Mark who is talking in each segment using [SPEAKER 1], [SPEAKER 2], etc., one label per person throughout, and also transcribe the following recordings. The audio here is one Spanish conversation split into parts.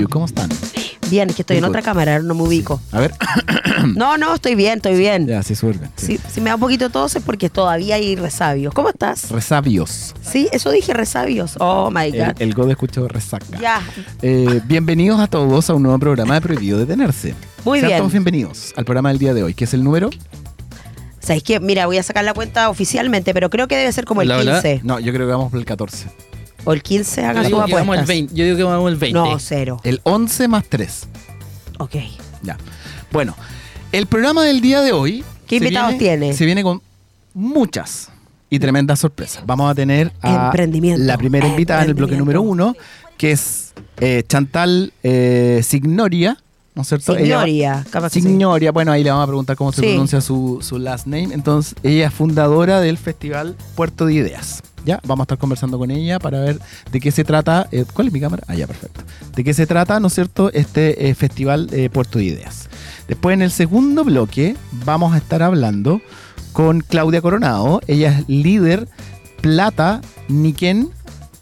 [SPEAKER 1] you? ¿Cómo están?
[SPEAKER 2] Bien, es que estoy en otra cámara, no me ubico.
[SPEAKER 1] A ver.
[SPEAKER 2] No, no, estoy bien, estoy bien.
[SPEAKER 1] ya, sí, bien. sí.
[SPEAKER 2] Si, si me da un poquito tos es porque todavía hay resabios. ¿Cómo estás?
[SPEAKER 1] Resabios.
[SPEAKER 2] Sí, eso dije, resabios. Oh my God.
[SPEAKER 1] el God escuchó resaca.
[SPEAKER 2] Ya.
[SPEAKER 1] Eh, bienvenidos a todos a un nuevo programa de Prohibido Detenerse.
[SPEAKER 2] Muy
[SPEAKER 1] Sean
[SPEAKER 2] bien.
[SPEAKER 1] todos bienvenidos al programa del día de hoy, que es el número.
[SPEAKER 2] ¿Sabéis qué? Mira, voy a sacar la cuenta oficialmente, pero creo que debe ser como el
[SPEAKER 3] Hola, hola.
[SPEAKER 2] 15.
[SPEAKER 1] No, yo creo que vamos por el 14.
[SPEAKER 2] O el 15, hagan
[SPEAKER 3] Yo
[SPEAKER 2] sus
[SPEAKER 3] digo, que vamos
[SPEAKER 2] apuestas.
[SPEAKER 3] el 20. Yo digo que vamos el 20.
[SPEAKER 2] No, cero.
[SPEAKER 1] El 11 más 3.
[SPEAKER 2] Ok.
[SPEAKER 1] Ya. Bueno, el programa del día de hoy.
[SPEAKER 2] ¿Qué invitados
[SPEAKER 1] viene-
[SPEAKER 2] tiene?
[SPEAKER 1] Se viene con muchas y tremendas sorpresas. Vamos a tener a
[SPEAKER 2] Emprendimiento.
[SPEAKER 1] la primera invitada en el bloque número uno, que es eh, Chantal eh, Signoria, ¿no es cierto? Ella-
[SPEAKER 2] Signoria, capaz sí.
[SPEAKER 1] Signoria, bueno, ahí le vamos a preguntar cómo se
[SPEAKER 2] Sí.
[SPEAKER 1] pronuncia su, su last name. Entonces, ella es fundadora del Festival Puerto de Ideas. Ya, vamos a estar conversando con ella para ver de qué se trata. eh, ¿Cuál es mi cámara? Ah, ya, perfecto. De qué se trata, ¿no es cierto?, este eh, Festival eh, Puerto de Ideas. Después, en el segundo bloque, vamos a estar hablando con Claudia Coronado. Ella es líder plata Niken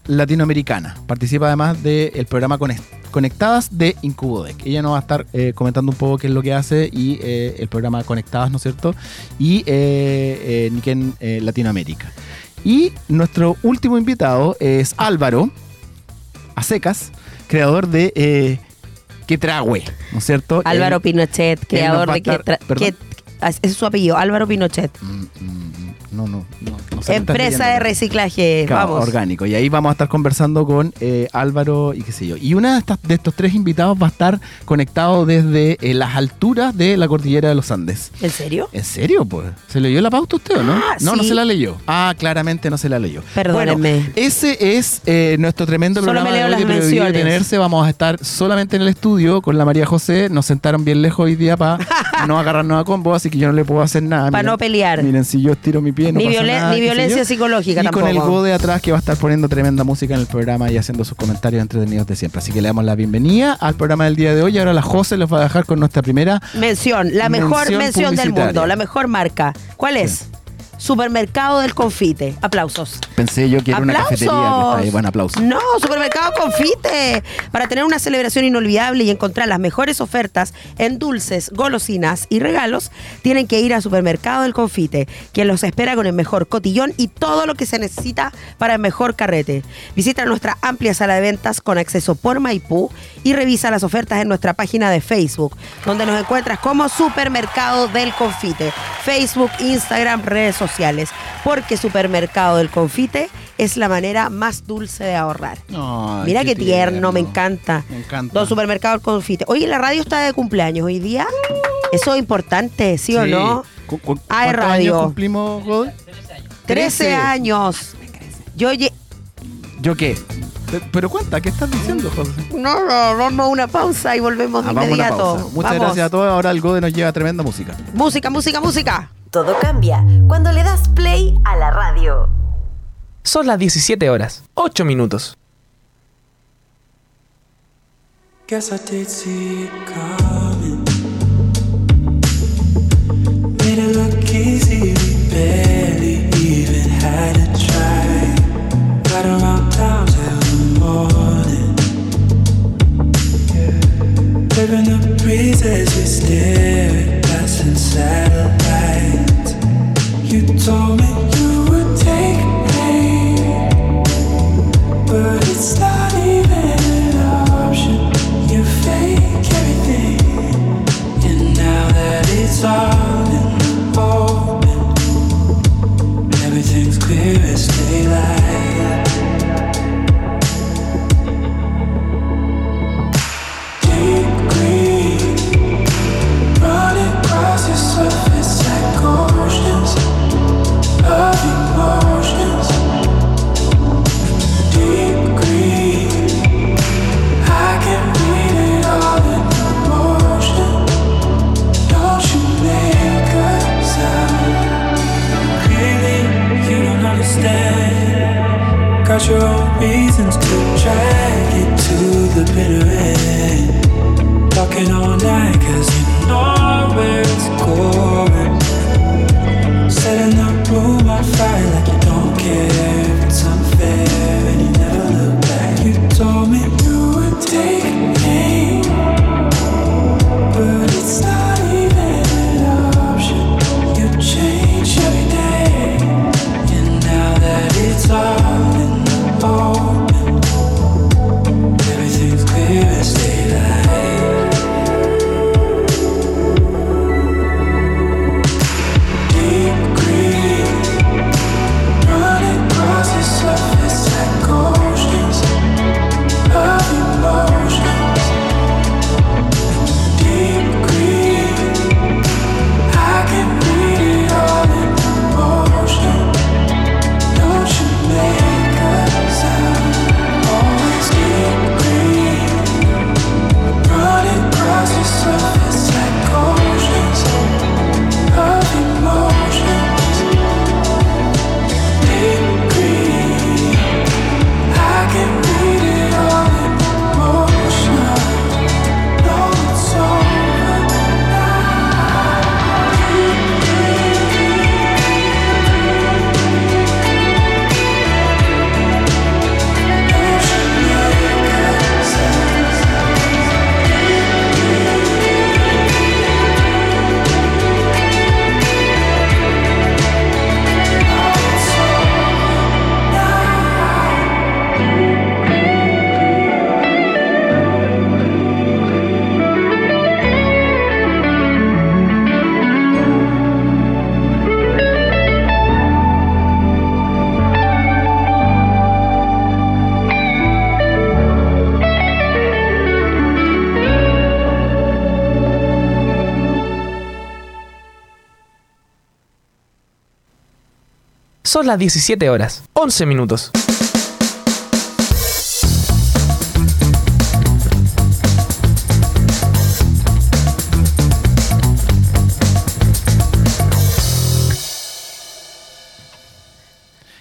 [SPEAKER 1] latinoamericana. Participa además del programa Conect- Conectadas de Incubodec. Ella nos va a estar eh, comentando un poco qué es lo que hace y el programa Conectadas, ¿no es cierto? Y eh, Niken Latinoamérica. Y nuestro último invitado es Álvaro Acecas, creador de eh, Quetrahue, ¿no es cierto?
[SPEAKER 2] Álvaro Pinochet, creador de que,
[SPEAKER 1] estar-
[SPEAKER 2] tra-
[SPEAKER 1] perdón.
[SPEAKER 2] que- ese es su apellido, Álvaro Pinochet.
[SPEAKER 1] Mm, mm, mm, no, no, no.
[SPEAKER 2] Empresa de reciclaje,
[SPEAKER 1] Claro,
[SPEAKER 2] vamos.
[SPEAKER 1] orgánico. Y ahí vamos a estar conversando con eh, Álvaro y qué sé yo. Y una de, estas, de estos tres invitados va a estar conectado desde eh, las alturas de la cordillera de los Andes.
[SPEAKER 2] ¿En serio?
[SPEAKER 1] ¿En serio, pues? ¿Se leyó la pauta usted o no?
[SPEAKER 2] Ah,
[SPEAKER 1] no, no se la leyó. Ah, claramente no se la leyó.
[SPEAKER 2] Perdónenme.
[SPEAKER 1] Bueno, ese es eh, nuestro tremendo
[SPEAKER 2] Solo
[SPEAKER 1] programa
[SPEAKER 2] me leo
[SPEAKER 1] de hoy
[SPEAKER 2] las
[SPEAKER 1] de
[SPEAKER 2] menciones.
[SPEAKER 1] Detenerse. Vamos a estar solamente en el estudio con la María José. Nos sentaron bien lejos hoy día para no agarrarnos a combo, así que yo no le puedo hacer nada.
[SPEAKER 2] Para no pelear.
[SPEAKER 1] Miren, si yo estiro mi pie, no
[SPEAKER 2] ni,
[SPEAKER 1] pasa
[SPEAKER 2] violen-
[SPEAKER 1] nada,
[SPEAKER 2] ni violencia psicológica
[SPEAKER 1] Y
[SPEAKER 2] tampoco.
[SPEAKER 1] con el Go de atrás que va a estar poniendo tremenda música en el programa y haciendo sus comentarios entretenidos de siempre. Así que le damos la bienvenida al programa del día de hoy. Y ahora la José los va a dejar con nuestra primera.
[SPEAKER 2] Mención, la mejor
[SPEAKER 1] Mención
[SPEAKER 2] del mundo, la mejor marca. ¿Cuál es? Supermercado del Confite. Aplausos.
[SPEAKER 1] Pensé yo que era una
[SPEAKER 2] ¡Aplausos!
[SPEAKER 1] cafetería que está ahí. Buen aplauso.
[SPEAKER 2] No, Supermercado Confite. Para tener una celebración inolvidable y encontrar las mejores ofertas en dulces, golosinas y regalos, tienen que ir a Supermercado del Confite, quien los espera con el mejor cotillón y todo lo que se necesita para el mejor carrete. Visita nuestra amplia sala de ventas con acceso por Maipú y revisa las ofertas en nuestra página de Facebook, donde nos encuentras como Supermercado del Confite. Facebook, Instagram, redes sociales. Porque Supermercado del Confite es la manera más dulce de ahorrar.
[SPEAKER 1] Ay,
[SPEAKER 2] Mira qué, tierno,
[SPEAKER 1] tierno.
[SPEAKER 2] me encanta.
[SPEAKER 1] Me encanta.
[SPEAKER 2] Don Supermercado del Confite. Oye, la radio está de cumpleaños hoy día. Eso es importante, ¿sí, o no?
[SPEAKER 1] ¿Cu- cu-
[SPEAKER 2] Ah,
[SPEAKER 1] ¿Cuántos
[SPEAKER 2] radio.
[SPEAKER 1] años cumplimos, Godoy?
[SPEAKER 2] 13 años. Yo
[SPEAKER 1] ¿Yo qué? Pe- Pero cuenta, ¿qué estás diciendo, José?
[SPEAKER 2] No, no, vamos a una pausa y volvemos de
[SPEAKER 1] Ah, una
[SPEAKER 2] inmediato.
[SPEAKER 1] Muchas
[SPEAKER 2] Vamos.
[SPEAKER 1] gracias a todos. Ahora el Gode nos lleva tremenda música.
[SPEAKER 2] Música, música, música.
[SPEAKER 4] Todo cambia cuando le das play a la radio.
[SPEAKER 5] Son las 17 horas, 8 minutos.
[SPEAKER 6] Guess I did see it coming. Made it look easy, we barely even had to try. Got around town till the morning. Living the breeze as we stare at passing satellites.
[SPEAKER 5] Son las 17 horas, 11 minutos.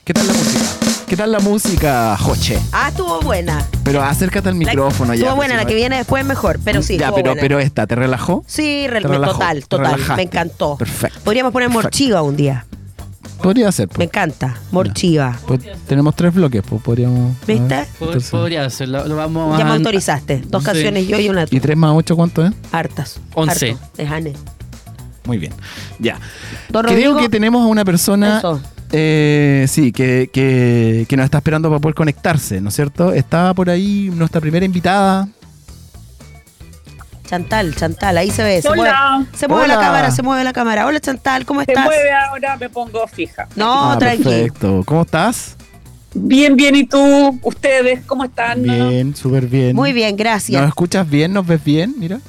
[SPEAKER 1] ¿Qué tal la música? ¿Qué tal la música, Joche?
[SPEAKER 2] Ah, estuvo buena.
[SPEAKER 1] Pero acércate al
[SPEAKER 2] La-
[SPEAKER 1] micrófono ya.
[SPEAKER 2] Estuvo buena, la que viene después mejor, pero sí,
[SPEAKER 1] Ya,
[SPEAKER 2] estuvo
[SPEAKER 1] pero,
[SPEAKER 2] buena.
[SPEAKER 1] pero esta, ¿te relajó?
[SPEAKER 2] Sí,
[SPEAKER 1] Te relajó,
[SPEAKER 2] total,
[SPEAKER 1] te
[SPEAKER 2] total.
[SPEAKER 1] relajaste.
[SPEAKER 2] Me encantó.
[SPEAKER 1] Perfecto.
[SPEAKER 2] Podríamos poner
[SPEAKER 1] Perfecto.
[SPEAKER 2] morchiva un día.
[SPEAKER 1] Podría ser.
[SPEAKER 2] Me
[SPEAKER 1] Pues.
[SPEAKER 2] encanta. Morchiva.
[SPEAKER 1] Pues tenemos tres bloques, pues podríamos.
[SPEAKER 2] ¿Viste?
[SPEAKER 3] Pod- Podría hacerlo. Lo vamos
[SPEAKER 2] Ya me
[SPEAKER 3] a-
[SPEAKER 2] autorizaste. Dos
[SPEAKER 3] Sí.
[SPEAKER 2] canciones yo y una tú.
[SPEAKER 1] ¿Y 3 más 8 cuánto es?
[SPEAKER 2] Hartas.
[SPEAKER 3] Once.
[SPEAKER 2] Harto. Es Ane.
[SPEAKER 1] Muy bien. Ya.
[SPEAKER 2] Don
[SPEAKER 1] Creo
[SPEAKER 2] Rodrigo,
[SPEAKER 1] que tenemos a una persona.
[SPEAKER 2] Eso.
[SPEAKER 1] eh, sí, que, que, que nos está esperando para poder conectarse, ¿no es cierto? Estaba por ahí nuestra primera invitada.
[SPEAKER 2] Chantal, Chantal, ahí se ve. Se
[SPEAKER 7] Hola.
[SPEAKER 2] mueve, se mueve la cámara, se mueve la cámara. Hola Chantal, ¿cómo
[SPEAKER 7] Se
[SPEAKER 2] estás?
[SPEAKER 7] mueve ahora, me pongo fija.
[SPEAKER 2] No,
[SPEAKER 1] Ah,
[SPEAKER 2] tranqui.
[SPEAKER 1] Perfecto. ¿Cómo estás?
[SPEAKER 7] Bien, bien, ¿y tú? ¿Ustedes cómo están?
[SPEAKER 1] Bien, súper bien.
[SPEAKER 2] Muy bien, gracias.
[SPEAKER 1] ¿Nos escuchas bien? ¿Nos ves bien? Mira.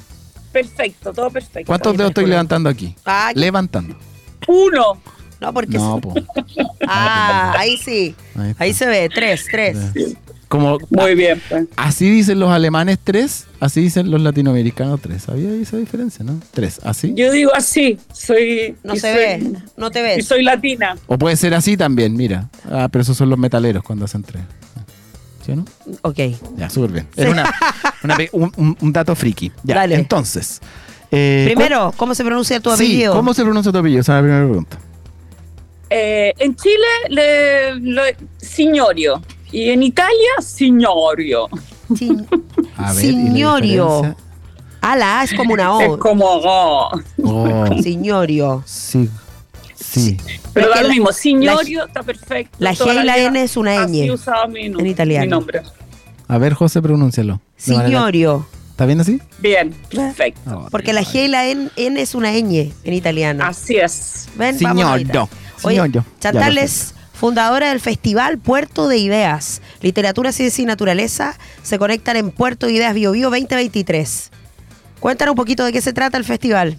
[SPEAKER 7] Perfecto, todo perfecto.
[SPEAKER 1] ¿Cuántos dedos estoy levantando aquí?
[SPEAKER 2] Ah,
[SPEAKER 1] Levantando.
[SPEAKER 7] Uno.
[SPEAKER 2] no, porque.
[SPEAKER 1] No, po.
[SPEAKER 2] Ah, ahí sí.
[SPEAKER 1] Ahí
[SPEAKER 2] se ve. Tres, tres.
[SPEAKER 1] Como
[SPEAKER 7] Muy bien. pues.
[SPEAKER 1] así dicen los alemanes tres, así dicen los latinoamericanos tres. ¿Sabía esa diferencia, no? Tres, así.
[SPEAKER 7] Yo digo así, soy...
[SPEAKER 2] No
[SPEAKER 7] y
[SPEAKER 2] se
[SPEAKER 7] soy-
[SPEAKER 2] ve. No te
[SPEAKER 7] Y
[SPEAKER 2] ves.
[SPEAKER 7] soy latina.
[SPEAKER 1] O puede ser así también, mira. Ah, pero esos son los metaleros cuando hacen tres. ¿Sí o no?
[SPEAKER 2] Ok.
[SPEAKER 1] Ya, súper bien. Era una- un, dato friki. Ya,
[SPEAKER 2] Dale.
[SPEAKER 1] entonces. eh,
[SPEAKER 2] Primero, ¿cómo se pronuncia tu
[SPEAKER 1] ¿cuál- sí,
[SPEAKER 2] apellido?
[SPEAKER 1] ¿Cómo se pronuncia tu apellido? Esa es la primera pregunta.
[SPEAKER 7] Eh, en Chile, le, lo- signorio. Y en Italia, signorio.
[SPEAKER 2] Sin-
[SPEAKER 1] A ver, ¿y la
[SPEAKER 2] Signorio.
[SPEAKER 1] diferencia?
[SPEAKER 2] Ah, la A es como una
[SPEAKER 7] Es
[SPEAKER 2] O.
[SPEAKER 7] como... oh.
[SPEAKER 1] Oh,
[SPEAKER 2] Signorio.
[SPEAKER 1] sí. Sí.
[SPEAKER 7] Pero
[SPEAKER 2] Es
[SPEAKER 7] da lo mismo, signorio está perfecto.
[SPEAKER 2] la G y la N es una ñ
[SPEAKER 7] mi,
[SPEAKER 2] en italiano.
[SPEAKER 7] mi nombre.
[SPEAKER 1] A ver, José, pronúncialo.
[SPEAKER 2] Signorio.
[SPEAKER 1] ¿Está bien así?
[SPEAKER 7] Bien, perfecto.
[SPEAKER 1] Ah,
[SPEAKER 2] Porque la G y la N, N es una ñ en italiano.
[SPEAKER 7] Así es.
[SPEAKER 2] Ven,
[SPEAKER 1] Signorio.
[SPEAKER 2] vamos. Oye. Chantal
[SPEAKER 1] Ya,
[SPEAKER 2] es fundadora del Festival Puerto de Ideas. Literatura, Ciencia y Naturaleza se conectan en Puerto de Ideas Bio Bio 2023. Cuéntanos un poquito de qué se trata el festival.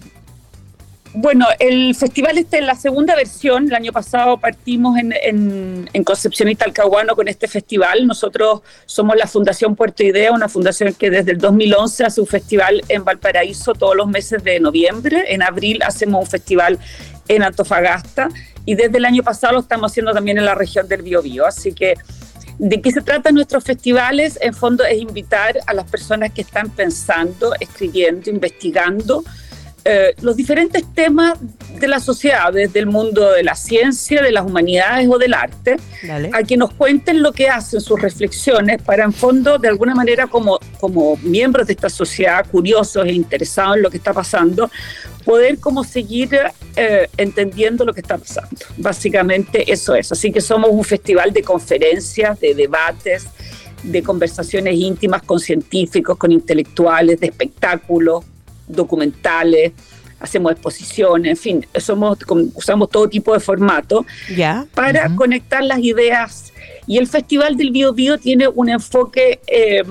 [SPEAKER 7] Bueno, el festival este es la segunda versión. El año pasado partimos en, en, en Concepción y Talcahuano con este festival. Nosotros somos la Fundación Puerto Idea, una fundación que desde el 2011 hace un festival en Valparaíso todos los meses de noviembre. En abril hacemos un festival en Antofagasta y desde el año pasado lo estamos haciendo también en la región del Biobío. Así que ¿De qué se tratan nuestros festivales? En fondo es invitar a las personas que están pensando, escribiendo, investigando eh, los diferentes temas de la sociedad, desde el mundo de la ciencia, de las humanidades o del arte,
[SPEAKER 2] Dale.
[SPEAKER 7] a que nos cuenten lo que hacen, sus reflexiones, para en fondo, de alguna manera, como, como miembros de esta sociedad, curiosos e interesados en lo que está pasando, poder como seguir eh, entendiendo lo que está pasando. Básicamente eso es. Así que somos un festival de conferencias, de debates, de conversaciones íntimas con científicos, con intelectuales, de espectáculos, documentales, hacemos exposiciones, en fin, somos, usamos todo tipo de formato para conectar las ideas. Y el Festival del Bio Bio tiene un enfoque eh,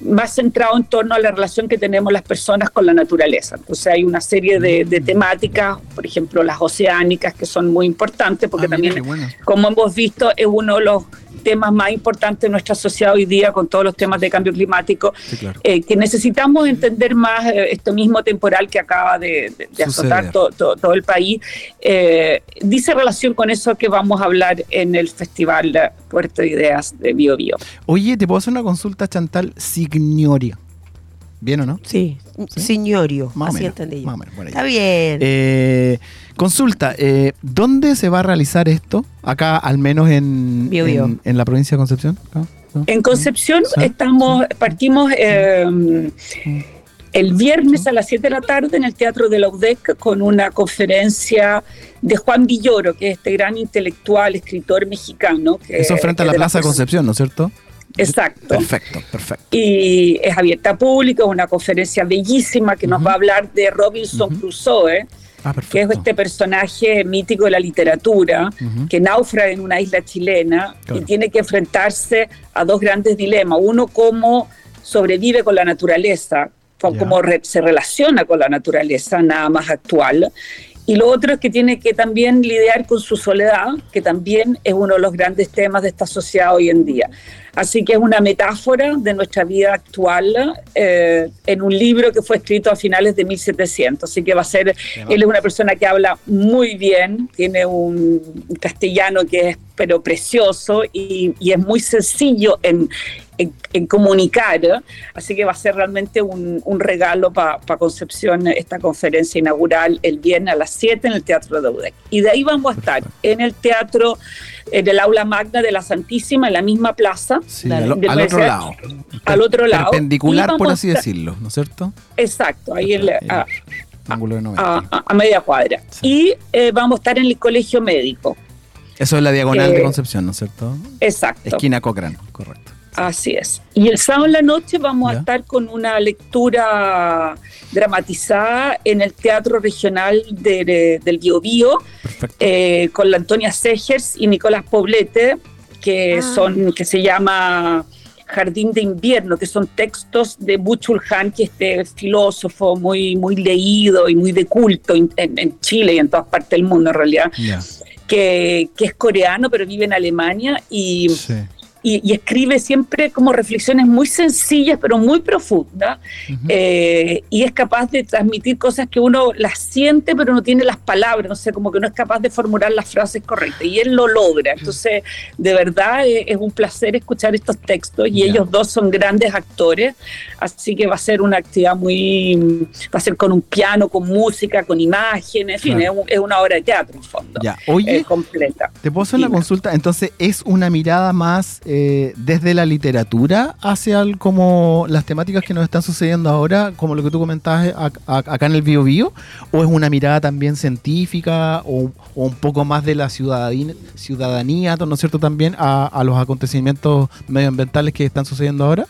[SPEAKER 7] más centrado en torno a la relación que tenemos las personas con la naturaleza. Entonces hay una serie de, de temáticas, por ejemplo las oceánicas, que son muy importantes, porque
[SPEAKER 1] Ah,
[SPEAKER 7] también,
[SPEAKER 1] bueno.
[SPEAKER 7] como hemos visto, es uno de los temas más importantes de nuestra sociedad hoy día con todos los temas de cambio climático,
[SPEAKER 1] Sí, claro.
[SPEAKER 7] eh, que necesitamos entender más eh, esto mismo temporal que acaba de, de- de azotar
[SPEAKER 1] Suceder.
[SPEAKER 7] to- to- todo el país. Eh, dice relación con eso que vamos a hablar en el Festival Puerto de Ideas de Bio Bio.
[SPEAKER 1] Oye, ¿te puedo hacer una consulta, Chantal? Signoria. ¿Bien o no?
[SPEAKER 2] Sí. Signorio.
[SPEAKER 1] Más o
[SPEAKER 2] así
[SPEAKER 1] menos,
[SPEAKER 2] entendí yo.
[SPEAKER 1] más o menos.
[SPEAKER 2] Está bien.
[SPEAKER 1] Eh, consulta, eh, ¿dónde se va a realizar esto? Acá, al menos en,
[SPEAKER 2] Bio, Bio.
[SPEAKER 1] en, en la provincia de Concepción. ¿no? ¿No?
[SPEAKER 7] En Concepción estamos, partimos eh, el viernes a las 7 de la tarde en el Teatro de la UDEC con una conferencia de Juan Villoro, que es este gran intelectual, escritor mexicano. Que,
[SPEAKER 1] Eso frente a la Plaza de Concepción, ¿no es cierto?
[SPEAKER 7] Exacto.
[SPEAKER 1] Perfecto, perfecto.
[SPEAKER 7] y es abierta a público, es una conferencia bellísima que nos va a hablar de Robinson. Crusoe,
[SPEAKER 1] Ah,
[SPEAKER 7] que es este personaje mítico de la literatura,
[SPEAKER 1] Ujú.
[SPEAKER 7] que naufraga en una isla chilena
[SPEAKER 1] Claro.
[SPEAKER 7] y tiene que enfrentarse a dos grandes dilemas. Uno, cómo sobrevive con la naturaleza, cómo re- se relaciona con la naturaleza, nada más actual. Y lo otro es que tiene que también lidiar con su soledad, que también es uno de los grandes temas de esta sociedad hoy en día. Así que es una metáfora de nuestra vida actual eh, en un libro que fue escrito a finales de 1700. Así que va a ser, él es una persona que habla muy bien, tiene un castellano que es pero precioso y, y es muy sencillo en, en, en comunicar. Así que va a ser realmente un, un regalo para Concepción esta conferencia inaugural el viernes a las 7 en el Teatro de UDEC. Y de ahí vamos a estar en el teatro, en el aula magna de la Santísima, en la misma plaza.
[SPEAKER 1] Sí, al,
[SPEAKER 7] de
[SPEAKER 1] al otro lado.
[SPEAKER 7] al otro lado.
[SPEAKER 1] Perpendicular, por así decirlo, ¿no es cierto?
[SPEAKER 7] Exacto, ahí en la- a,
[SPEAKER 1] Ángulo de 90.
[SPEAKER 7] a- a- a media cuadra.
[SPEAKER 1] Sí.
[SPEAKER 7] Y eh, vamos a estar en el colegio médico.
[SPEAKER 1] Eso es la diagonal
[SPEAKER 7] eh,
[SPEAKER 1] de Concepción, ¿no es cierto?
[SPEAKER 7] Exacto.
[SPEAKER 1] Esquina Cochrane, correcto.
[SPEAKER 7] Así es. Y el sábado en la noche vamos
[SPEAKER 1] Ya.
[SPEAKER 7] a estar con una lectura dramatizada en el Teatro Regional de- de- del Biobío,
[SPEAKER 1] Perfecto.
[SPEAKER 7] eh, con la Antonia Segers y Nicolás Poblete, que
[SPEAKER 2] Ah.
[SPEAKER 7] son, que se llama Jardín de Invierno, que son textos de Buchul Han, que es este filósofo muy, muy leído y muy de culto en, en- en Chile y en todas partes del mundo en realidad,
[SPEAKER 1] Ya.
[SPEAKER 7] Que, que es coreano pero vive en Alemania y. y, y escribe siempre como reflexiones muy sencillas pero muy profundas eh, y es capaz de transmitir cosas que uno las siente pero no tiene las palabras, no sé, como que no es capaz de formular las frases correctas y él lo logra. Entonces, de verdad eh, es un placer escuchar estos textos y ellos dos son grandes actores, así que va a ser una actividad muy, va a ser con un piano, con música, con imágenes, en fin,
[SPEAKER 1] Claro.
[SPEAKER 7] es, un- es una obra de teatro en fondo.
[SPEAKER 1] Ya. Oye,
[SPEAKER 7] eh, completa.
[SPEAKER 1] ¿Te puedo hacer una consulta? Entonces, ¿es una mirada más eh, desde la literatura hacia el- como las temáticas que nos están sucediendo ahora, como lo que tú comentabas eh, ac- ac- acá en el Bio Bio? ¿O es una mirada también científica o, un poco más de la ciudadanía, ¿no es cierto? También a los acontecimientos medioambientales que están sucediendo ahora?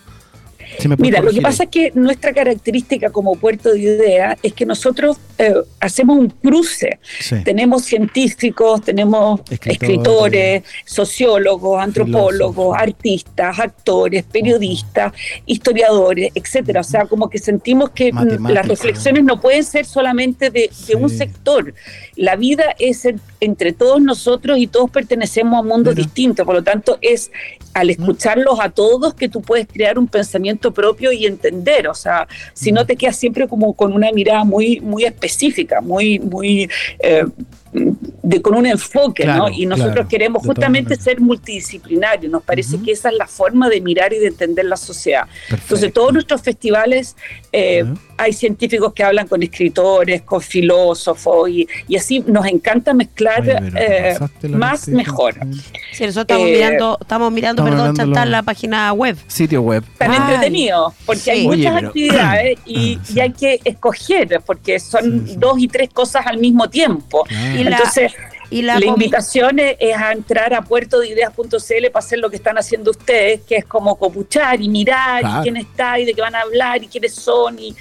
[SPEAKER 7] Mira, lo que pasa es que nuestra característica como puerto de idea es que nosotros eh, hacemos un cruce.
[SPEAKER 1] Sí.
[SPEAKER 7] Tenemos científicos, tenemos
[SPEAKER 1] Escritores.
[SPEAKER 7] escritores, sociólogos, antropólogos,
[SPEAKER 1] Filósofos.
[SPEAKER 7] artistas, actores, periodistas, historiadores, etcétera. O sea, como que sentimos que las reflexiones no pueden ser solamente de, de un sector. La vida es en- entre todos nosotros y todos pertenecemos a mundos
[SPEAKER 1] Mira.
[SPEAKER 7] distintos. Por lo tanto, es al escucharlos a todos que tú puedes crear un pensamiento propio y entender. O sea, si no te quedas siempre como con una mirada muy, muy específica, muy, muy eh, de, con un enfoque,
[SPEAKER 1] Claro,
[SPEAKER 7] ¿no? Y nosotros
[SPEAKER 1] claro,
[SPEAKER 7] queremos justamente ser multidisciplinarios. Nos parece que esa es la forma de mirar y de entender la sociedad. Entonces, todos nuestros festivales eh. Hay científicos que hablan con escritores, con filósofos, y, y así nos encanta mezclar eh, más mejor.
[SPEAKER 2] Sí, nosotros estamos
[SPEAKER 7] Eh,
[SPEAKER 2] mirando, estamos mirando,
[SPEAKER 1] estamos
[SPEAKER 2] perdón,
[SPEAKER 1] lo-
[SPEAKER 2] la página web.
[SPEAKER 1] Sitio web.
[SPEAKER 7] Tan
[SPEAKER 2] Ay,
[SPEAKER 7] entretenido, porque
[SPEAKER 2] sí.
[SPEAKER 7] hay
[SPEAKER 1] Oye,
[SPEAKER 7] muchas
[SPEAKER 1] pero-
[SPEAKER 7] actividades y,
[SPEAKER 1] Ah, sí.
[SPEAKER 7] y hay que escoger, porque son
[SPEAKER 1] Sí, sí.
[SPEAKER 7] dos y tres cosas al mismo tiempo.
[SPEAKER 1] Claro.
[SPEAKER 2] Y la-
[SPEAKER 7] Entonces,
[SPEAKER 2] Y
[SPEAKER 7] la, invitación es, es a entrar a puertodeideas.cl para hacer lo que están haciendo ustedes, que es como copuchar y mirar
[SPEAKER 1] Claro.
[SPEAKER 7] y quién está y de qué van a hablar y quiénes son. y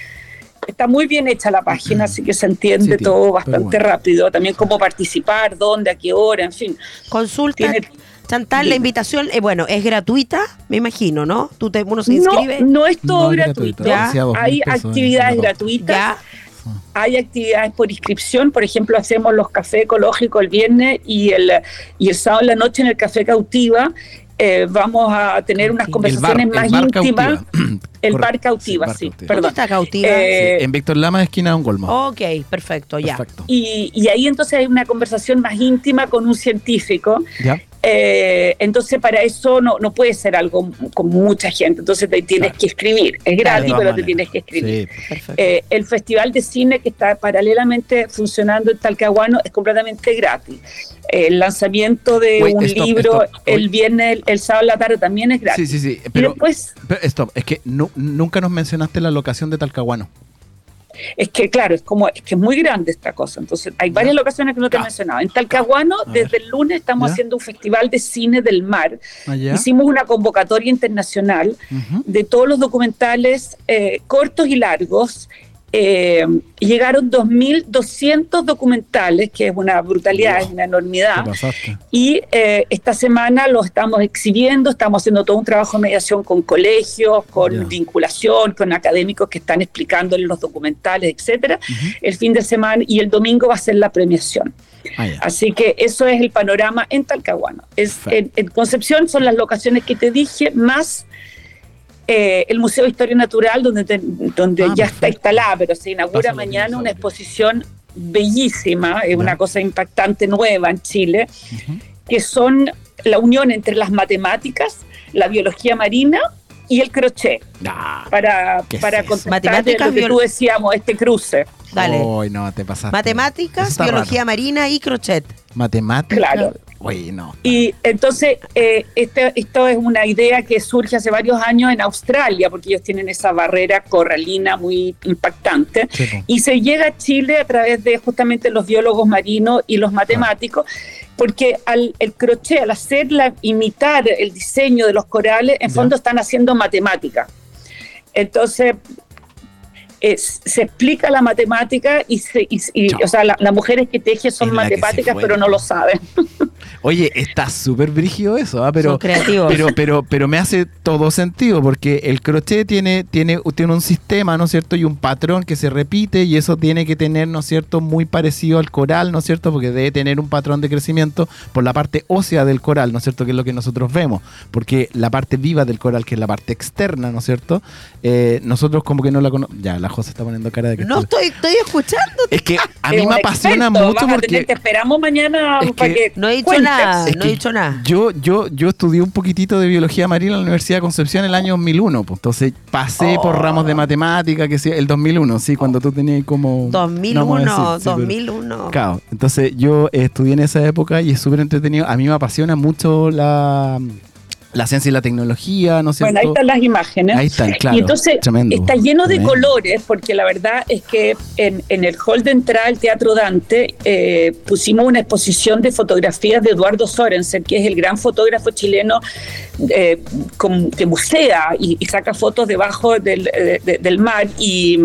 [SPEAKER 7] Está muy bien hecha la página, así que se entiende
[SPEAKER 1] Sí, tío,
[SPEAKER 7] todo bastante
[SPEAKER 1] bueno.
[SPEAKER 7] rápido. También cómo participar, dónde, a qué hora, en fin.
[SPEAKER 2] consulta.
[SPEAKER 7] Tiene-
[SPEAKER 2] Chantal, la invitación, eh, bueno, es gratuita, me imagino, ¿no? Tú te, uno se
[SPEAKER 7] No,
[SPEAKER 2] inscribe.
[SPEAKER 7] no es todo
[SPEAKER 1] No es
[SPEAKER 7] gratuito.
[SPEAKER 2] Ya.
[SPEAKER 7] Hay actividades gratuitas.
[SPEAKER 2] Ya,
[SPEAKER 7] Hay actividades por inscripción, por ejemplo, hacemos los cafés ecológicos el viernes y el, y el sábado en la noche en el Café Cautiva. Eh, vamos a tener unas conversaciones más íntimas. El
[SPEAKER 1] Correcto.
[SPEAKER 7] bar cautiva,
[SPEAKER 1] bar
[SPEAKER 7] sí,
[SPEAKER 1] cautiva.
[SPEAKER 2] ¿dónde
[SPEAKER 7] perdón.
[SPEAKER 2] está cautiva?
[SPEAKER 7] Eh,
[SPEAKER 1] Sí, en Víctor Lama, esquina de un Golmo.
[SPEAKER 2] ok, perfecto, ya.
[SPEAKER 1] Perfecto.
[SPEAKER 7] y, y ahí entonces hay una conversación más íntima con un científico.
[SPEAKER 1] ¿Ya?
[SPEAKER 7] Eh, entonces para eso no, no puede ser algo con mucha gente. Entonces te tienes
[SPEAKER 1] Claro.
[SPEAKER 7] que escribir. Es gratis, pero te tienes que escribir.
[SPEAKER 1] Sí.
[SPEAKER 7] Eh, el Festival de Cine que está paralelamente funcionando en Talcahuano es completamente gratis. El lanzamiento de
[SPEAKER 1] Wait,
[SPEAKER 7] un
[SPEAKER 1] stop,
[SPEAKER 7] libro
[SPEAKER 1] stop.
[SPEAKER 7] el viernes, el, el sábado en la tarde también es
[SPEAKER 1] Sí,
[SPEAKER 7] gratis.
[SPEAKER 1] sí, sí.
[SPEAKER 7] y
[SPEAKER 1] Pero,
[SPEAKER 7] después,
[SPEAKER 1] pero stop, es que nu- nunca nos mencionaste la locación de Talcahuano.
[SPEAKER 7] Es que claro, es como es que es muy grande esta cosa. Entonces, hay varias locaciones que no te he mencionado. En Talcahuano,
[SPEAKER 1] A ver.
[SPEAKER 7] desde el lunes estamos
[SPEAKER 1] ¿Ya?
[SPEAKER 7] haciendo un festival de cine del mar.
[SPEAKER 1] Allá.
[SPEAKER 7] Hicimos una convocatoria internacional de todos los documentales eh, cortos y largos eh, llegaron 2.200 documentales, que es una brutalidad, es una enormidad. Y eh, esta semana lo estamos exhibiendo, estamos haciendo todo un trabajo de mediación con colegios, con
[SPEAKER 1] Ya.
[SPEAKER 7] vinculación, con académicos que están explicándoles los documentales, etcétera. El fin de semana y el domingo va a ser la premiación.
[SPEAKER 1] Ah, ya.
[SPEAKER 7] Así que eso es el panorama en Talcahuano. Es, en, en Concepción son las locaciones que te dije, más eh, el Museo de Historia Natural, donde, te- donde
[SPEAKER 1] Ah,
[SPEAKER 7] ya está instalada, pero se inaugura
[SPEAKER 1] Pásalo,
[SPEAKER 7] mañana una exposición bellísima, es una cosa impactante nueva en Chile, que son la unión entre las matemáticas, la biología marina y el crochet,
[SPEAKER 1] Ah,
[SPEAKER 7] para,
[SPEAKER 1] ¿Qué es
[SPEAKER 7] para contestar
[SPEAKER 2] Matemáticas,
[SPEAKER 7] lo que tú
[SPEAKER 2] biol-
[SPEAKER 7] decíamos, este cruce.
[SPEAKER 2] Dale.
[SPEAKER 1] Uy, no, te pasaste.
[SPEAKER 2] Matemáticas, biología
[SPEAKER 1] raro.
[SPEAKER 2] marina y crochet.
[SPEAKER 1] Matemáticas.
[SPEAKER 7] Claro.
[SPEAKER 1] Uy, no.
[SPEAKER 7] Y entonces, eh, este- esto es una idea que surge hace varios años en Australia, porque ellos tienen esa barrera coralina muy impactante.
[SPEAKER 1] Sí.
[SPEAKER 7] Y se llega a Chile a través de justamente los biólogos marinos y los matemáticos, porque al el crochet, al hacerla imitar el diseño de los corales, en
[SPEAKER 1] Ya.
[SPEAKER 7] fondo están haciendo matemática. Entonces, es- se explica la matemática y, se, y- o sea, la- las mujeres que tejen son
[SPEAKER 1] Es
[SPEAKER 7] matemáticas, pero no lo saben.
[SPEAKER 1] Oye, está súper brígido eso, ¿ah? pero,
[SPEAKER 2] Son creativos.
[SPEAKER 1] pero, pero, pero me hace todo sentido porque el crochet tiene, tiene, tiene un sistema, ¿no es cierto? Y un patrón que se repite y eso tiene que tener, ¿no es cierto? Muy parecido al coral, ¿no es cierto? Porque debe tener un patrón de crecimiento por la parte ósea del coral, ¿no es cierto? Que es lo que nosotros vemos. Porque la parte viva del coral, que es la parte externa, ¿no es cierto? Eh, nosotros como que no la conocemos. Ya, la José está poniendo cara de que...
[SPEAKER 2] No estoy, estoy escuchando.
[SPEAKER 1] Es que a mí me apasiona
[SPEAKER 7] experto,
[SPEAKER 1] mucho porque...
[SPEAKER 7] tener- te esperamos mañana
[SPEAKER 1] Es
[SPEAKER 7] para
[SPEAKER 1] que
[SPEAKER 7] que
[SPEAKER 2] No he dicho
[SPEAKER 7] cuentes.
[SPEAKER 2] nada,
[SPEAKER 1] Es
[SPEAKER 2] no he dicho nada.
[SPEAKER 1] Yo, yo, yo estudié un poquitito de biología marina en la Universidad de Concepción en el año 2001. Pues, entonces pasé por ramos de matemática, que sí, el 2001, sí, cuando tú tenías como...
[SPEAKER 2] 2001,
[SPEAKER 1] no vamos a decir, sí, pero-
[SPEAKER 2] 2001.
[SPEAKER 1] Claro, entonces yo estudié en esa época y es súper entretenido. A mí me apasiona mucho la, la ciencia y la tecnología, ¿no es cierto?
[SPEAKER 7] Bueno, ahí están las imágenes.
[SPEAKER 1] Ahí están, claro.
[SPEAKER 7] Y entonces
[SPEAKER 1] Tremendo,
[SPEAKER 7] está lleno de colores, porque la verdad es que en, en el hall de entrada al Teatro Dante eh, pusimos una exposición de fotografías de Eduardo Sorensen, que es el gran fotógrafo chileno eh, con- que musea y, y saca fotos debajo del, eh, de- del mar y...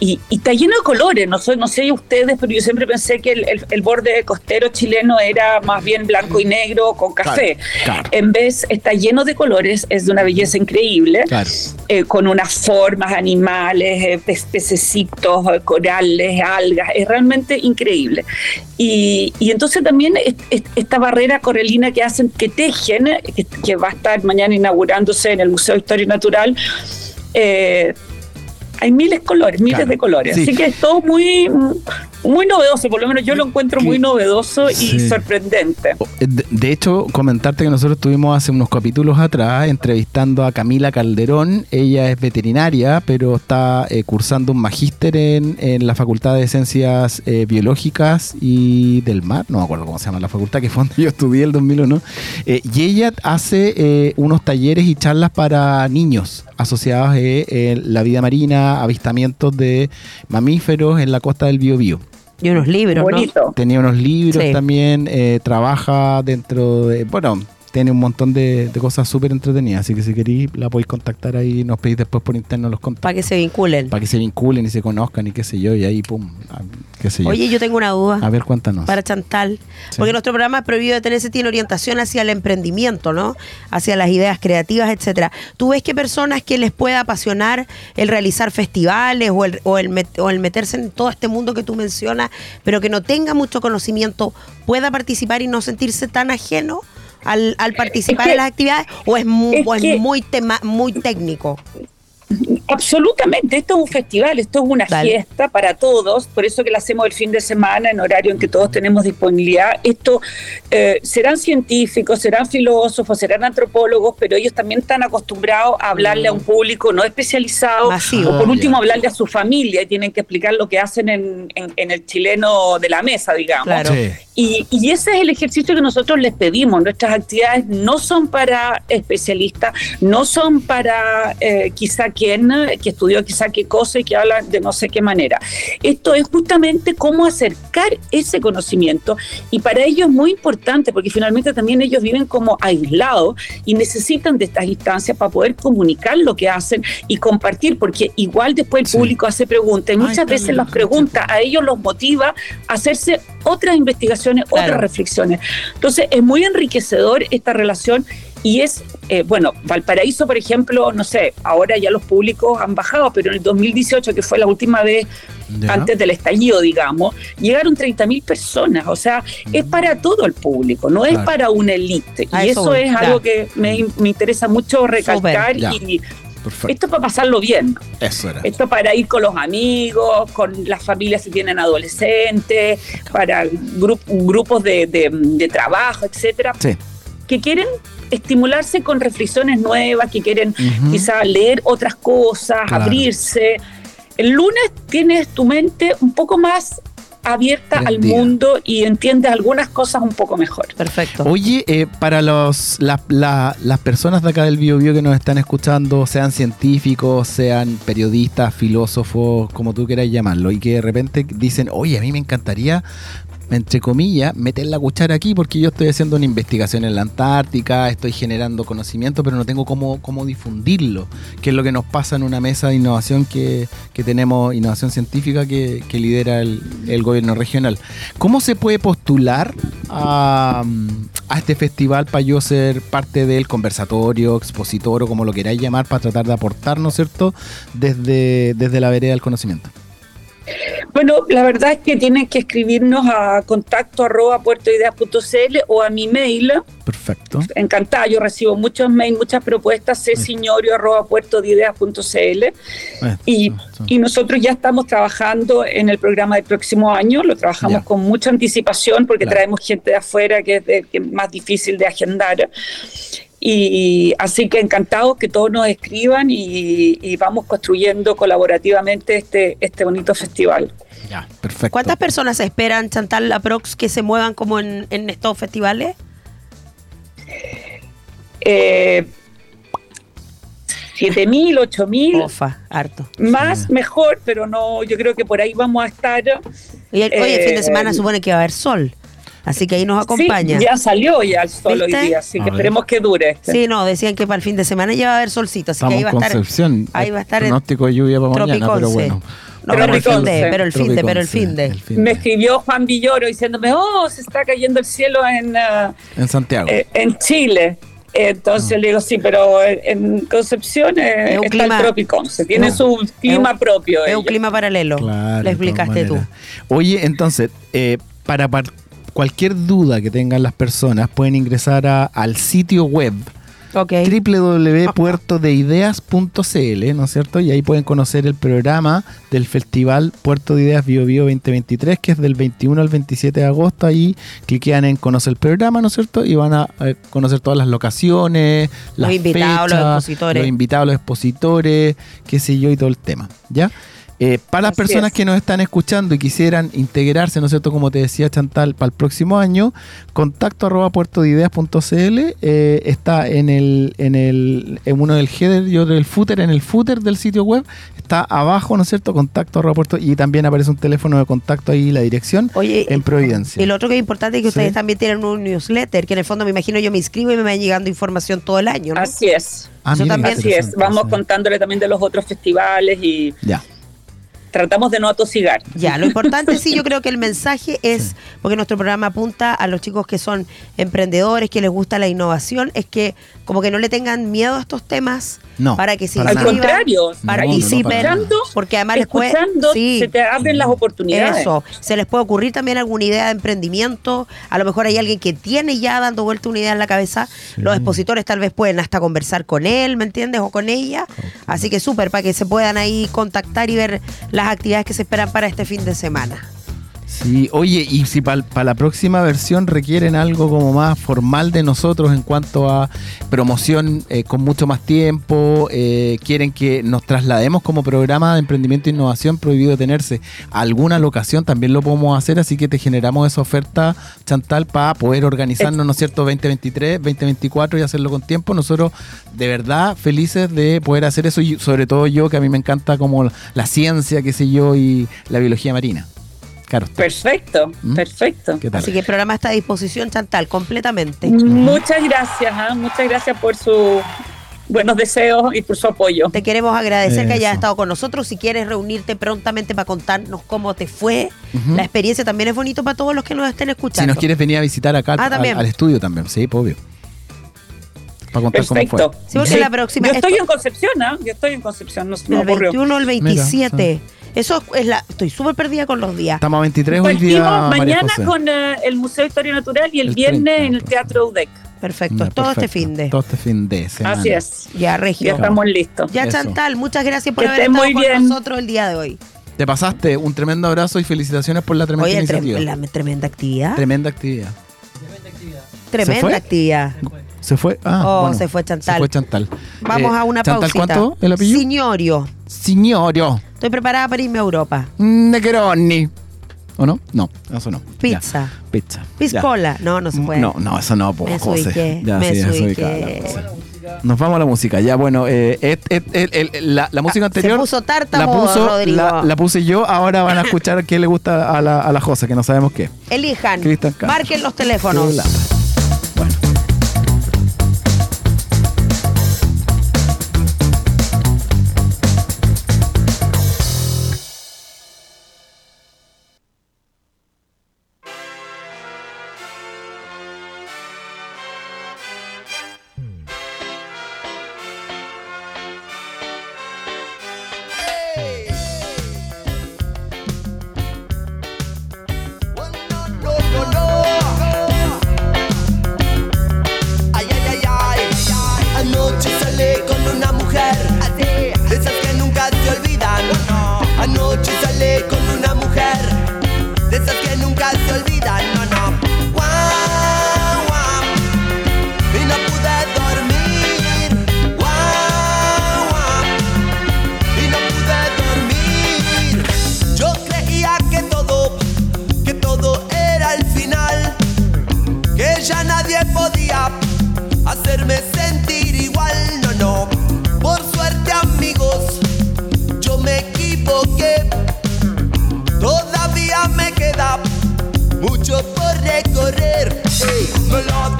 [SPEAKER 7] y, y está lleno de colores, no, sé- no sé ustedes, pero yo siempre pensé que el, el- el borde costero chileno era más bien blanco y negro con café.
[SPEAKER 1] Claro, claro.
[SPEAKER 7] En vez, está lleno de colores, es de una belleza increíble,
[SPEAKER 1] Claro.
[SPEAKER 7] eh, con unas formas animales, eh, pe- pececitos, eh, corales, algas, es realmente increíble. Y, y entonces también es- es- esta barrera coralina que hacen, que tejen, que, que va a estar mañana inaugurándose en el Museo de Historia Natural, eh, hay miles de colores, miles
[SPEAKER 1] Claro,
[SPEAKER 7] de colores.
[SPEAKER 1] sí.
[SPEAKER 7] Así que es todo muy, muy novedoso, por lo menos yo lo encuentro muy novedoso y
[SPEAKER 1] Sí.
[SPEAKER 7] sorprendente.
[SPEAKER 1] De, de hecho, comentarte que nosotros estuvimos hace unos capítulos atrás entrevistando a Camila Calderón. Ella es veterinaria, pero está eh, cursando un magíster en, en la Facultad de Ciencias eh, Biológicas y del Mar. No me acuerdo cómo se llama la facultad, que fue donde yo estudié el 2001. Eh, y ella hace eh, unos talleres y charlas para niños asociados a eh, la vida marina, avistamientos de mamíferos en la costa del Biobío.
[SPEAKER 2] Y unos libros, ¿no?
[SPEAKER 7] Bonito.
[SPEAKER 1] Tenía unos libros
[SPEAKER 2] Sí.
[SPEAKER 1] también, eh, trabaja dentro de, bueno, tiene un montón de, de cosas súper entretenidas, así que si queréis la podéis contactar ahí nos pedís después por interno los contactos.
[SPEAKER 2] Para que se vinculen.
[SPEAKER 1] Para que se vinculen y se conozcan y qué sé yo, y ahí pum, ah, qué sé yo.
[SPEAKER 2] Oye, yo tengo una duda.
[SPEAKER 1] a ver, cuéntanos.
[SPEAKER 2] para Chantal,
[SPEAKER 1] Sí.
[SPEAKER 2] porque nuestro programa Prohibido de Tenerse tiene orientación hacia el emprendimiento, ¿no? Hacia las ideas creativas, etcétera. ¿Tú ves que personas que les pueda apasionar el realizar festivales o el, o el, met- o el meterse en todo este mundo que tú mencionas, pero que no tenga mucho conocimiento, pueda participar y no sentirse tan ajeno al, al participar
[SPEAKER 7] que-
[SPEAKER 2] en las actividades? ¿O es, mu-
[SPEAKER 7] es
[SPEAKER 2] o es
[SPEAKER 7] que-
[SPEAKER 2] muy, tema, muy técnico?
[SPEAKER 7] Absolutamente, esto es un festival, esto es una
[SPEAKER 2] Dale.
[SPEAKER 7] fiesta para todos, por eso que la hacemos el fin de semana en horario en que todos tenemos disponibilidad. Esto eh, serán científicos, serán filósofos, serán antropólogos, pero ellos también están acostumbrados a hablarle a un público no especializado,
[SPEAKER 2] Masivo.
[SPEAKER 7] o por último
[SPEAKER 1] ya.
[SPEAKER 7] hablarle a su familia y tienen que explicar lo que hacen en, en- en el chileno de la mesa, digamos.
[SPEAKER 2] Claro.
[SPEAKER 1] Sí.
[SPEAKER 7] Y, y ese es el ejercicio que nosotros les pedimos. Nuestras actividades no son para especialistas, no son para eh, quizá quien que estudió quizá qué cosa y que habla de no sé qué manera. Esto es justamente cómo acercar ese conocimiento y para ellos es muy importante porque finalmente también ellos viven como aislados y necesitan de estas instancias para poder comunicar lo que hacen y compartir porque igual después el
[SPEAKER 1] Sí.
[SPEAKER 7] público hace preguntas y
[SPEAKER 1] Ay,
[SPEAKER 7] muchas veces las preguntas a ellos los motiva a hacerse otras investigaciones,
[SPEAKER 2] Claro.
[SPEAKER 7] otras reflexiones. Entonces es muy enriquecedor esta relación y es, eh, bueno, Valparaíso, por ejemplo, no sé, ahora ya los públicos han bajado, pero en el 2018, que fue la última vez antes del estallido, digamos, llegaron 30.000 personas, o sea, es para todo el público, no es para una élite.
[SPEAKER 2] A
[SPEAKER 7] Y
[SPEAKER 2] eso
[SPEAKER 7] es algo que me, me interesa mucho recalcar y
[SPEAKER 1] Perfecto.
[SPEAKER 7] esto es para pasarlo bien.
[SPEAKER 1] Eso era.
[SPEAKER 7] Esto para ir con los amigos, con las familias si tienen adolescentes, para gru- grupos de, de- de trabajo, etcétera,
[SPEAKER 1] Sí.
[SPEAKER 7] que quieren estimularse con reflexiones nuevas, que quieren
[SPEAKER 1] Ujú.
[SPEAKER 7] quizá leer otras cosas,
[SPEAKER 1] Claro.
[SPEAKER 7] abrirse. El lunes tienes tu mente un poco más abierta al mundo y entiendes algunas cosas un poco mejor.
[SPEAKER 2] Perfecto.
[SPEAKER 1] Oye, eh, para los, la- la- las personas de acá del Bio Bio que nos están escuchando, sean científicos, sean periodistas, filósofos, como tú quieras llamarlo, y que de repente dicen, oye, a mí me encantaría, entre comillas, meter la cuchara aquí porque yo estoy haciendo una investigación en la Antártica, estoy generando conocimiento, pero no tengo cómo, cómo difundirlo, que es lo que nos pasa en una mesa de innovación que, que tenemos, innovación científica que, que lidera el, el gobierno regional. ¿Cómo se puede postular a, a este festival para yo ser parte del conversatorio, expositor o como lo queráis llamar, para tratar de aportar, ¿no es cierto?, desde, desde la vereda del conocimiento.
[SPEAKER 7] Bueno, la verdad es que tienen que escribirnos a contacto arroba puertoideas.cl o a mi mail.
[SPEAKER 1] Perfecto.
[SPEAKER 7] Encantada, yo recibo muchos mails, muchas propuestas, csignorio arroba puertoideas.cl. Y, y nosotros ya estamos trabajando en el programa del próximo año, lo trabajamos
[SPEAKER 1] Ya.
[SPEAKER 7] con mucha anticipación porque
[SPEAKER 1] Claro.
[SPEAKER 7] traemos gente de afuera que es, de- que es más difícil de agendar. Y así que encantados que todos nos escriban y, y vamos construyendo colaborativamente este, este bonito festival.
[SPEAKER 1] Ya, perfecto.
[SPEAKER 2] ¿Cuántas personas esperan, Chantal Aprox, que se muevan como en, en estos festivales?
[SPEAKER 7] Eh, 7.000, 8.000,
[SPEAKER 2] Ofa, harto.
[SPEAKER 7] más
[SPEAKER 1] Sí.
[SPEAKER 7] mejor, pero no, yo creo que por ahí vamos a estar.
[SPEAKER 2] Y el, oye, el fin de
[SPEAKER 7] Eh,
[SPEAKER 2] semana supone que va a haber sol. Así que ahí nos acompaña.
[SPEAKER 7] Sí, ya salió ya el sol
[SPEAKER 2] ¿Viste?
[SPEAKER 7] hoy día, así
[SPEAKER 1] A
[SPEAKER 7] que
[SPEAKER 1] ver.
[SPEAKER 7] esperemos que dure. este.
[SPEAKER 2] Sí, no, decían que para el fin de semana ya va a haber solcito, así
[SPEAKER 1] Estamos
[SPEAKER 2] que ahí va a estar
[SPEAKER 1] Concepción.
[SPEAKER 2] ahí va a estar el
[SPEAKER 1] pronóstico de lluvia para mañana, pero bueno.
[SPEAKER 2] No, pero el fin
[SPEAKER 7] Tropiconce.
[SPEAKER 2] de, pero el fin de, pero el fin de.
[SPEAKER 7] Me escribió Juan Villoro diciéndome, oh, se está cayendo el cielo en, ah,
[SPEAKER 1] En Santiago.
[SPEAKER 7] eh, en Chile. Entonces le digo, sí, pero en- Concepción eh,
[SPEAKER 2] Es un
[SPEAKER 7] está
[SPEAKER 2] clima-
[SPEAKER 7] el Tropiconce, tiene
[SPEAKER 1] No.
[SPEAKER 7] su clima
[SPEAKER 2] Es un-
[SPEAKER 7] propio.
[SPEAKER 2] Es un clima paralelo.
[SPEAKER 1] Claro,
[SPEAKER 2] Le explicaste tú.
[SPEAKER 1] Oye, entonces, eh, para, par- cualquier duda que tengan las personas, pueden ingresar a- al sitio web
[SPEAKER 2] Ok.
[SPEAKER 1] www.puertodeideas.cl, ¿no es cierto? Y ahí pueden conocer el programa del Festival Puerto de Ideas Bio Bio 2023, que es del 21 al 27 de agosto. Ahí cliquean en conocer el programa, ¿no es cierto? Y van a eh, conocer todas las locaciones, las
[SPEAKER 2] invitados, los expositores.
[SPEAKER 1] los invitados, los expositores, qué sé yo, y todo el tema, ¿ya? Eh, para las
[SPEAKER 7] Así
[SPEAKER 1] personas
[SPEAKER 7] es.
[SPEAKER 1] que nos están escuchando y quisieran integrarse, ¿no es cierto? Como te decía Chantal, para el próximo año, contacto arroba puertodideas.cl eh, está en el, en el, en uno del header y otro del footer, en el footer del sitio web, está abajo, ¿no es cierto? Contacto arroba puerto y también aparece un teléfono de contacto ahí, la dirección,
[SPEAKER 2] Oye,
[SPEAKER 1] en Providencia.
[SPEAKER 2] y lo otro que es importante es que
[SPEAKER 1] Sí.
[SPEAKER 2] ustedes también tienen un newsletter, que en el fondo me imagino yo me inscribo y me va llegando información todo el año, ¿no?
[SPEAKER 7] Así es.
[SPEAKER 1] Ah,
[SPEAKER 2] eso
[SPEAKER 1] mira,
[SPEAKER 2] también-
[SPEAKER 7] Así es, vamos
[SPEAKER 1] sí.
[SPEAKER 7] contándole también de los otros festivales y
[SPEAKER 1] Ya.
[SPEAKER 7] Tratamos de no atosigar.
[SPEAKER 2] Ya, lo importante sí, yo creo que el mensaje es, porque nuestro programa apunta a los chicos que son emprendedores, que les gusta la innovación, es que como que no le tengan miedo a estos temas
[SPEAKER 1] No,
[SPEAKER 2] para que se
[SPEAKER 1] para
[SPEAKER 7] Al
[SPEAKER 2] inscriban,
[SPEAKER 7] contrario,
[SPEAKER 2] participen,
[SPEAKER 1] No, no, para nada.
[SPEAKER 2] porque además les
[SPEAKER 7] escuchando
[SPEAKER 2] sí,
[SPEAKER 7] se te abren las oportunidades.
[SPEAKER 2] Eso, se les puede ocurrir también alguna idea de emprendimiento. A lo mejor hay alguien que tiene ya dando vuelta una idea en la cabeza. Los expositores tal vez pueden hasta conversar con él, ¿me entiendes? O con ella. Así que súper, para que se puedan ahí contactar y ver las actividades que se esperan para este fin de semana.
[SPEAKER 1] Sí, oye, y si para la próxima versión requieren algo como más formal de nosotros en cuanto a promoción eh, con mucho más tiempo, eh, quieren que nos traslademos como programa de emprendimiento e innovación prohibido tenerse alguna locación, también lo podemos hacer, así que te generamos esa oferta, Chantal, para poder organizarnos, ¿no es cierto?, 2023, 2024 y hacerlo con tiempo. Nosotros, de verdad, felices de poder hacer eso, y sobre todo yo, que a mí me encanta como la ciencia, qué sé yo, y la biología marina. Claro. está.
[SPEAKER 7] Perfecto,
[SPEAKER 1] ¿Mm?
[SPEAKER 7] perfecto.
[SPEAKER 1] ¿Qué tal?
[SPEAKER 2] Así que el programa está a disposición, Chantal, completamente.
[SPEAKER 7] Muchas gracias, ¿ah? muchas gracias por sus buenos deseos y por su apoyo.
[SPEAKER 2] Te queremos agradecer que hayas estado con nosotros. Si quieres reunirte prontamente para contarnos cómo te fue, la experiencia también es bonito para todos los que nos estén escuchando.
[SPEAKER 1] Si nos quieres venir a visitar acá al-
[SPEAKER 2] Ah,
[SPEAKER 1] al, estudio también, sí, pues, obvio. Para contar
[SPEAKER 7] Perfecto.
[SPEAKER 1] cómo fue.
[SPEAKER 2] Sí, porque la próxima-
[SPEAKER 7] Yo estoy
[SPEAKER 2] esto-
[SPEAKER 7] en Concepción, ¿ah? Yo estoy en Concepción, no se me
[SPEAKER 2] El
[SPEAKER 7] ocurrió.
[SPEAKER 2] 21 al 27. Eso es la. Estoy súper perdida con los días.
[SPEAKER 1] Estamos a 23 hoy día,
[SPEAKER 7] mañana
[SPEAKER 1] José.
[SPEAKER 7] con eh, el Museo de Historia Natural y el,
[SPEAKER 1] El
[SPEAKER 7] viernes
[SPEAKER 1] 30,
[SPEAKER 7] en el Teatro UDEC.
[SPEAKER 2] Perfecto.
[SPEAKER 1] Ya,
[SPEAKER 2] todo este fin de.
[SPEAKER 1] Todo este fin de semana.
[SPEAKER 7] Así es.
[SPEAKER 2] Ya,
[SPEAKER 7] Ya
[SPEAKER 2] Regio.
[SPEAKER 7] estamos listos.
[SPEAKER 2] Ya,
[SPEAKER 1] Eso.
[SPEAKER 2] Chantal, muchas gracias por
[SPEAKER 7] Que
[SPEAKER 2] haber estado
[SPEAKER 7] muy
[SPEAKER 2] con
[SPEAKER 7] bien.
[SPEAKER 2] nosotros el día de hoy.
[SPEAKER 1] Te pasaste un tremendo abrazo y felicitaciones por la tremenda
[SPEAKER 2] Oye, tre-
[SPEAKER 1] iniciativa.
[SPEAKER 2] la tremenda actividad.
[SPEAKER 1] Tremenda actividad.
[SPEAKER 2] tremenda actividad.
[SPEAKER 1] ¿Se fue? Ah,
[SPEAKER 2] Oh,
[SPEAKER 1] bueno.
[SPEAKER 2] se fue Chantal.
[SPEAKER 1] Se fue Chantal.
[SPEAKER 2] Vamos
[SPEAKER 1] Eh,
[SPEAKER 2] a una
[SPEAKER 1] Chantal,
[SPEAKER 2] pausita.
[SPEAKER 1] ¿cuánto el apellido?
[SPEAKER 2] Signorio.
[SPEAKER 1] Signorio.
[SPEAKER 2] Estoy preparada para irme a Europa.
[SPEAKER 1] Negroni. ¿O no? No, eso no.
[SPEAKER 2] Pizza.
[SPEAKER 1] Ya. Pizza.
[SPEAKER 2] Piscola. No, no se puede.
[SPEAKER 1] No, no, eso no,
[SPEAKER 2] Me
[SPEAKER 1] José. Ya,
[SPEAKER 2] me
[SPEAKER 1] sí, la. Nos vamos a la música. Ya, bueno, eh, et- et- la, la música
[SPEAKER 2] Ah,
[SPEAKER 1] anterior.
[SPEAKER 2] se puso
[SPEAKER 1] la,
[SPEAKER 2] tártamo,
[SPEAKER 1] puso,
[SPEAKER 2] Rodrigo.
[SPEAKER 1] la, la puse yo. Ahora van a escuchar qué le gusta a la, a la José, que no sabemos qué.
[SPEAKER 2] Elijan. Marquen los teléfonos.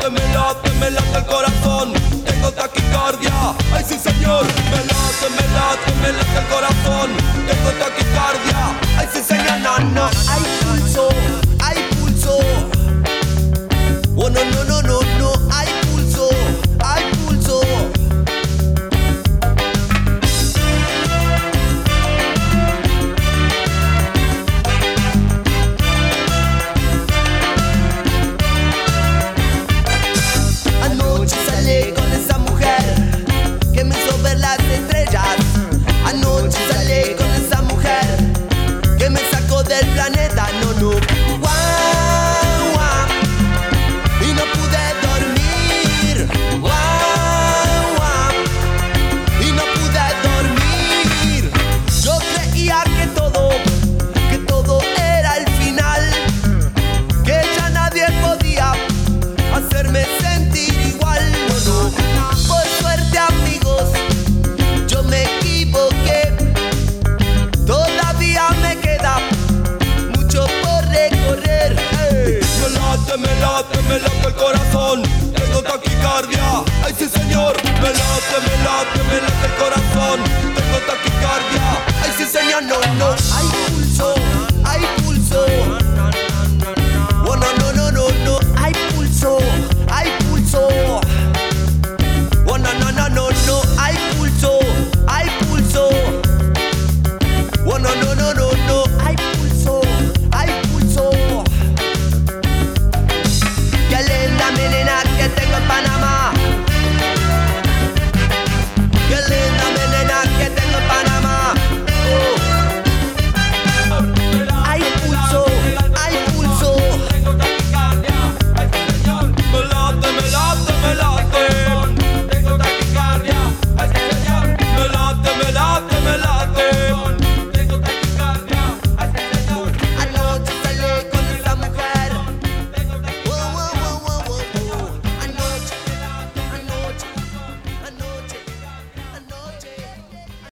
[SPEAKER 3] Late, me late, me late el corazón, tengo taquicardia, ay sí señor, me late, me late, me late el corazón, tengo taquicardia, ay sí señor, no, no,